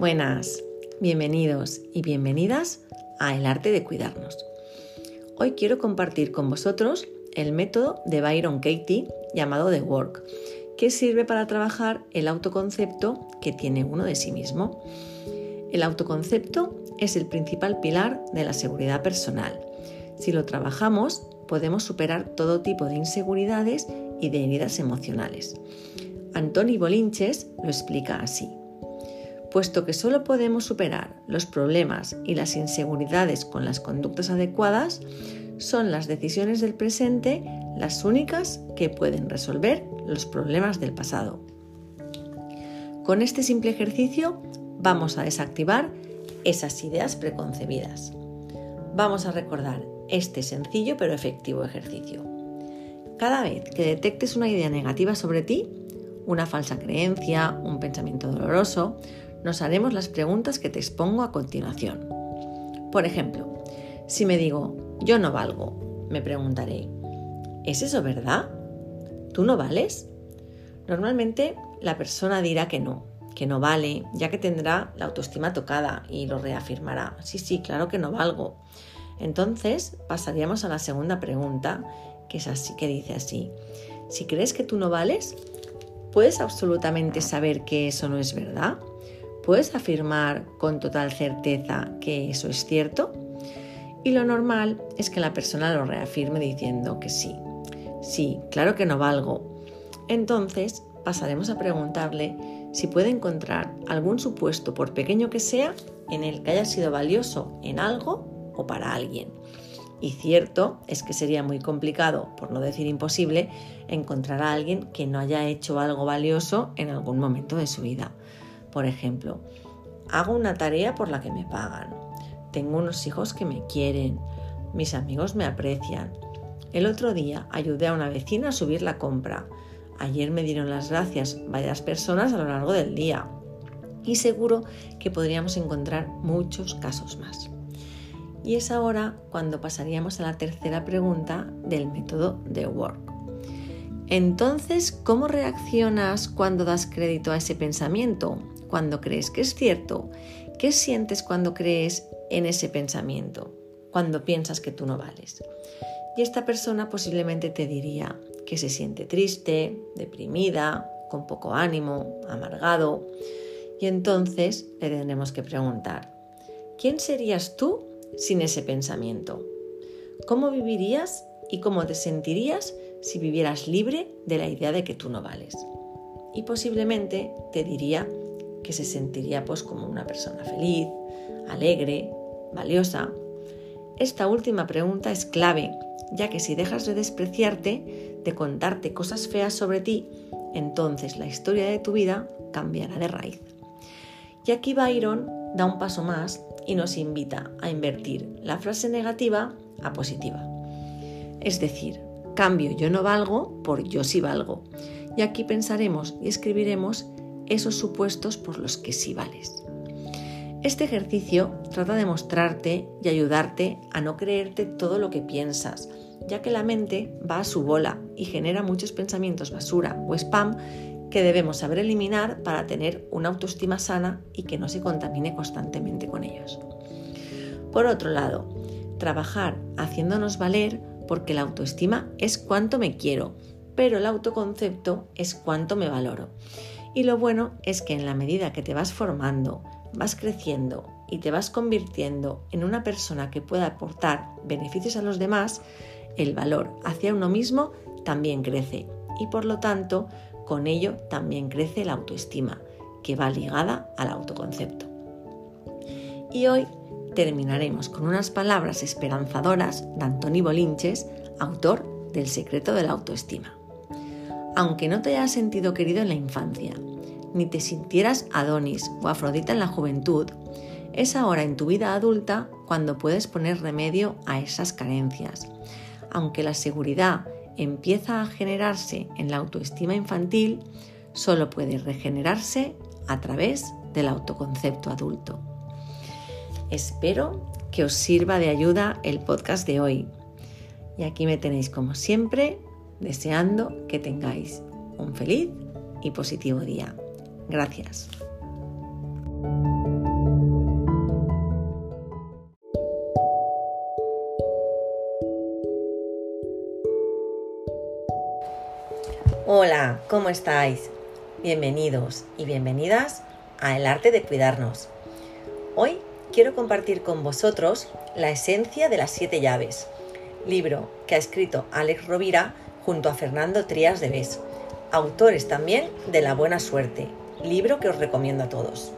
Buenas, bienvenidos y bienvenidas a El arte de cuidarnos. Hoy quiero compartir con vosotros el método de Byron Katie llamado The Work, que sirve para trabajar el autoconcepto que tiene uno de sí mismo. El autoconcepto es el principal pilar de la seguridad personal. Si lo trabajamos, podemos superar todo tipo de inseguridades y de heridas emocionales. Antoni Bolinches lo explica así. Puesto que solo podemos superar los problemas y las inseguridades con las conductas adecuadas, son las decisiones del presente las únicas que pueden resolver los problemas del pasado. Con este simple ejercicio vamos a desactivar esas ideas preconcebidas. Vamos a recordar este sencillo pero efectivo ejercicio. Cada vez que detectes una idea negativa sobre ti, una falsa creencia, un pensamiento doloroso, nos haremos las preguntas que te expongo a continuación. Por ejemplo, si me digo, yo no valgo, me preguntaré, ¿es eso verdad? ¿Tú no vales? Normalmente la persona dirá que no, que no vale, ya que tendrá la autoestima tocada y lo reafirmará. Sí, sí, claro que no valgo. Entonces pasaríamos a la segunda pregunta, que es así, que dice así: si crees que tú no vales, ¿puedes absolutamente saber que eso no es verdad? ¿Puedes afirmar con total certeza que eso es cierto? Y lo normal es que la persona lo reafirme diciendo que sí. Sí, claro que no valgo. Entonces pasaremos a preguntarle si puede encontrar algún supuesto, por pequeño que sea, en el que haya sido valioso en algo o para alguien. Y cierto es que sería muy complicado, por no decir imposible, encontrar a alguien que no haya hecho algo valioso en algún momento de su vida. Por ejemplo, hago una tarea por la que me pagan. Tengo unos hijos que me quieren. Mis amigos me aprecian. El otro día ayudé a una vecina a subir la compra. Ayer me dieron las gracias varias personas a lo largo del día. Y seguro que podríamos encontrar muchos casos más. Y es ahora cuando pasaríamos a la tercera pregunta del método de Work. Entonces, ¿cómo reaccionas cuando das crédito a ese pensamiento? Cuando crees que es cierto. ¿Qué sientes cuando crees en ese pensamiento? Cuando piensas que tú no vales. Y esta persona posiblemente te diría que se siente triste, deprimida, con poco ánimo, amargado. Y entonces le tendremos que preguntar, ¿quién serías tú sin ese pensamiento? ¿Cómo vivirías y cómo te sentirías si vivieras libre de la idea de que tú no vales? Y posiblemente te diría que se sentiría pues como una persona feliz, alegre, valiosa. Esta última pregunta es clave, ya que si dejas de despreciarte, de contarte cosas feas sobre ti, entonces la historia de tu vida cambiará de raíz. Y aquí Byron da un paso más y nos invita a invertir la frase negativa a positiva. Es decir, cambio yo no valgo por yo sí valgo. Y aquí pensaremos y escribiremos esos supuestos por los que sí vales. Este ejercicio trata de mostrarte y ayudarte a no creerte todo lo que piensas, ya que la mente va a su bola y genera muchos pensamientos basura o spam que debemos saber eliminar para tener una autoestima sana y que no se contamine constantemente con ellos. Por otro lado, trabajar haciéndonos valer porque la autoestima es cuánto me quiero, pero el autoconcepto es cuánto me valoro. Y lo bueno es que en la medida que te vas formando, vas creciendo y te vas convirtiendo en una persona que pueda aportar beneficios a los demás, el valor hacia uno mismo también crece y por lo tanto con ello también crece la autoestima, que va ligada al autoconcepto. Y hoy terminaremos con unas palabras esperanzadoras de Antoni Bolinches, autor del secreto de la autoestima. Aunque no te hayas sentido querido en la infancia, ni te sintieras Adonis o Afrodita en la juventud, es ahora en tu vida adulta cuando puedes poner remedio a esas carencias. Aunque la seguridad empieza a generarse en la autoestima infantil, solo puede regenerarse a través del autoconcepto adulto. Espero que os sirva de ayuda el podcast de hoy. Y aquí me tenéis como siempre, deseando que tengáis un feliz y positivo día. Gracias. Hola, ¿cómo estáis? Bienvenidos y bienvenidas a El arte de cuidarnos. Hoy quiero compartir con vosotros La esencia de las siete llaves, libro que ha escrito Alex Rovira junto a Fernando Trías de Bes, autores también de La buena suerte, libro que os recomiendo a todos.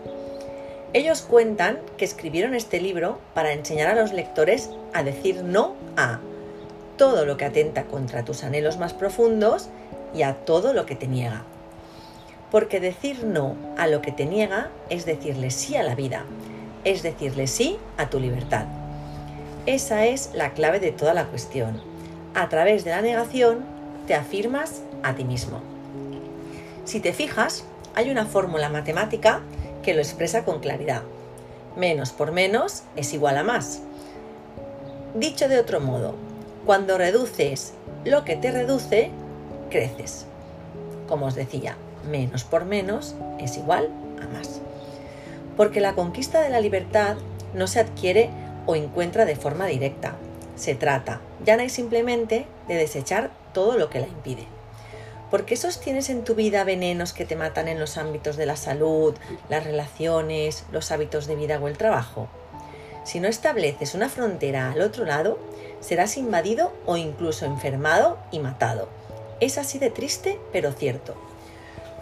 Ellos cuentan que escribieron este libro para enseñar a los lectores a decir no a todo lo que atenta contra tus anhelos más profundos y a todo lo que te niega. Porque decir no a lo que te niega es decirle sí a la vida, es decirle sí a tu libertad. Esa es la clave de toda la cuestión. A través de la negación te afirmas a ti mismo. Si te fijas, hay una fórmula matemática que lo expresa con claridad. Menos por menos es igual a más. Dicho de otro modo, cuando reduces lo que te reduce, creces. Como os decía, menos por menos es igual a más. Porque la conquista de la libertad no se adquiere o encuentra de forma directa. Se trata, ya no hay simplemente, de desechar todo lo que la impide. ¿Por qué sostienes en tu vida venenos que te matan en los ámbitos de la salud, las relaciones, los hábitos de vida o el trabajo? Si no estableces una frontera al otro lado, serás invadido o incluso enfermado y matado. Es así de triste, pero cierto.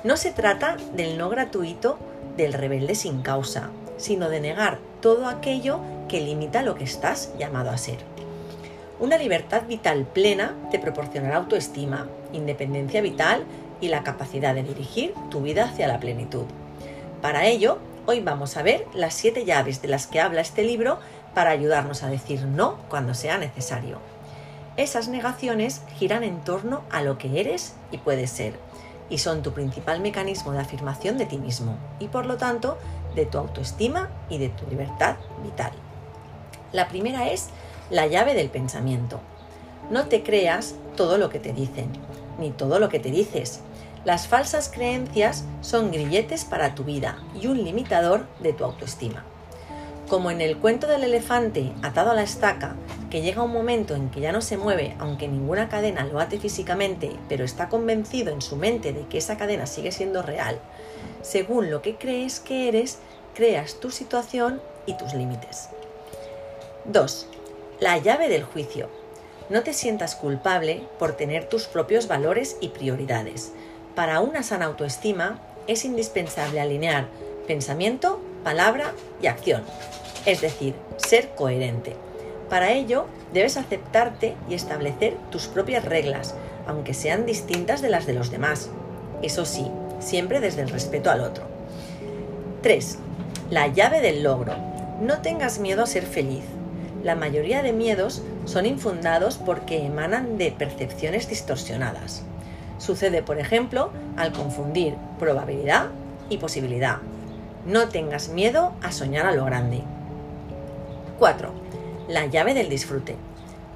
No se trata del no gratuito del rebelde sin causa, sino de negar todo aquello que limita lo que estás llamado a ser. Una libertad vital plena te proporcionará autoestima, independencia vital y la capacidad de dirigir tu vida hacia la plenitud. Para ello, hoy vamos a ver las siete llaves de las que habla este libro para ayudarnos a decir no cuando sea necesario. Esas negaciones giran en torno a lo que eres y puedes ser, y son tu principal mecanismo de afirmación de ti mismo, y por lo tanto de tu autoestima y de tu libertad vital. La primera es la llave del pensamiento. No te creas todo lo que te dicen, ni todo lo que te dices. Las falsas creencias son grilletes para tu vida y un limitador de tu autoestima. Como en el cuento del elefante atado a la estaca, que llega un momento en que ya no se mueve aunque ninguna cadena lo ate físicamente, pero está convencido en su mente de que esa cadena sigue siendo real, según lo que crees que eres, creas tu situación y tus límites. 2. La llave del juicio. No te sientas culpable por tener tus propios valores y prioridades. Para una sana autoestima es indispensable alinear pensamiento, palabra y acción, es decir, ser coherente. Para ello, debes aceptarte y establecer tus propias reglas, aunque sean distintas de las de los demás. Eso sí, siempre desde el respeto al otro. 3. La llave del logro. No tengas miedo a ser feliz la mayoría de miedos son infundados porque emanan de percepciones distorsionadas. Sucede, por ejemplo, al confundir probabilidad y posibilidad. No tengas miedo a soñar a lo grande. 4. La llave del disfrute.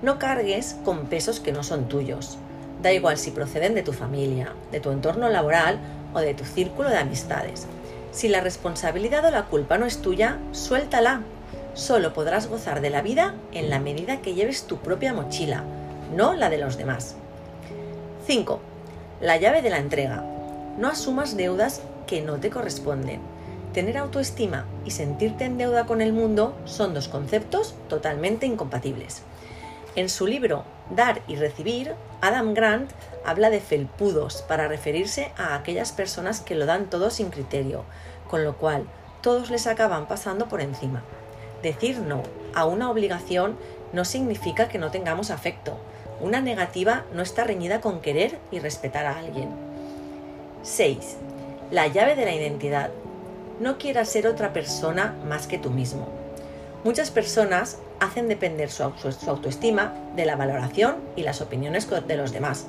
No cargues con pesos que no son tuyos. Da igual si proceden de tu familia, de tu entorno laboral o de tu círculo de amistades. Si la responsabilidad o la culpa no es tuya, suéltala Solo podrás gozar de la vida en la medida que lleves tu propia mochila, no la de los demás. 5. La llave de la entrega. No asumas deudas que no te corresponden. Tener autoestima y sentirte en deuda con el mundo son dos conceptos totalmente incompatibles. En su libro Dar y Recibir, Adam Grant habla de felpudos para referirse a aquellas personas que lo dan todo sin criterio, con lo cual todos les acaban pasando por encima. Decir no a una obligación no significa que no tengamos afecto. Una negativa no está reñida con querer y respetar a alguien. 6. La llave de la identidad. No quieras ser otra persona más que tú mismo. Muchas personas hacen depender su, autoestima de la valoración y las opiniones de los demás.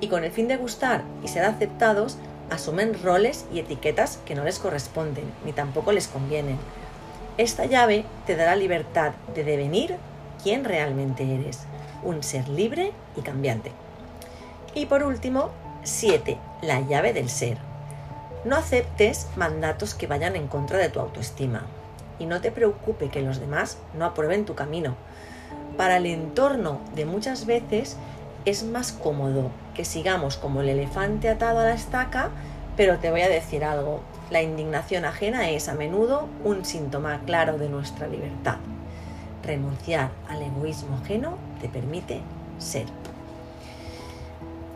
Y con el fin de gustar y ser aceptados, asumen roles y etiquetas que no les corresponden ni tampoco les convienen esta llave te dará libertad de devenir quien realmente eres, un ser libre y cambiante. Y por último, 7. La llave del ser. No aceptes mandatos que vayan en contra de tu autoestima y no te preocupe que los demás no aprueben tu camino. Para el entorno de muchas veces es más cómodo que sigamos como el elefante atado a la estaca, pero te voy a decir algo, la indignación ajena es a menudo un síntoma claro de nuestra libertad. Renunciar al egoísmo ajeno te permite ser.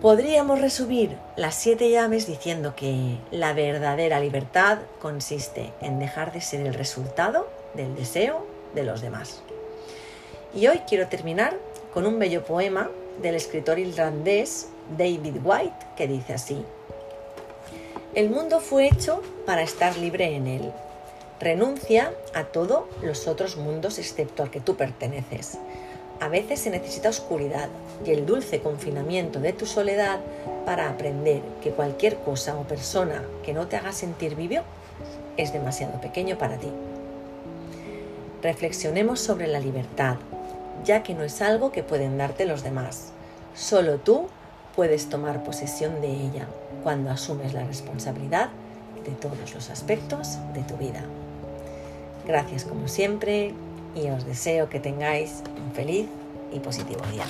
Podríamos resumir las siete llaves diciendo que la verdadera libertad consiste en dejar de ser el resultado del deseo de los demás. Y hoy quiero terminar con un bello poema del escritor irlandés David White que dice así, El mundo fue hecho para estar libre en él. Renuncia a todos los otros mundos excepto al que tú perteneces. A veces se necesita oscuridad y el dulce confinamiento de tu soledad para aprender que cualquier cosa o persona que no te haga sentir vivo es demasiado pequeño para ti. Reflexionemos sobre la libertad, ya que no es algo que pueden darte los demás. Solo tú puedes tomar posesión de ella cuando asumes la responsabilidad de todos los aspectos de tu vida. Gracias como siempre y os deseo que tengáis un feliz y positivo día.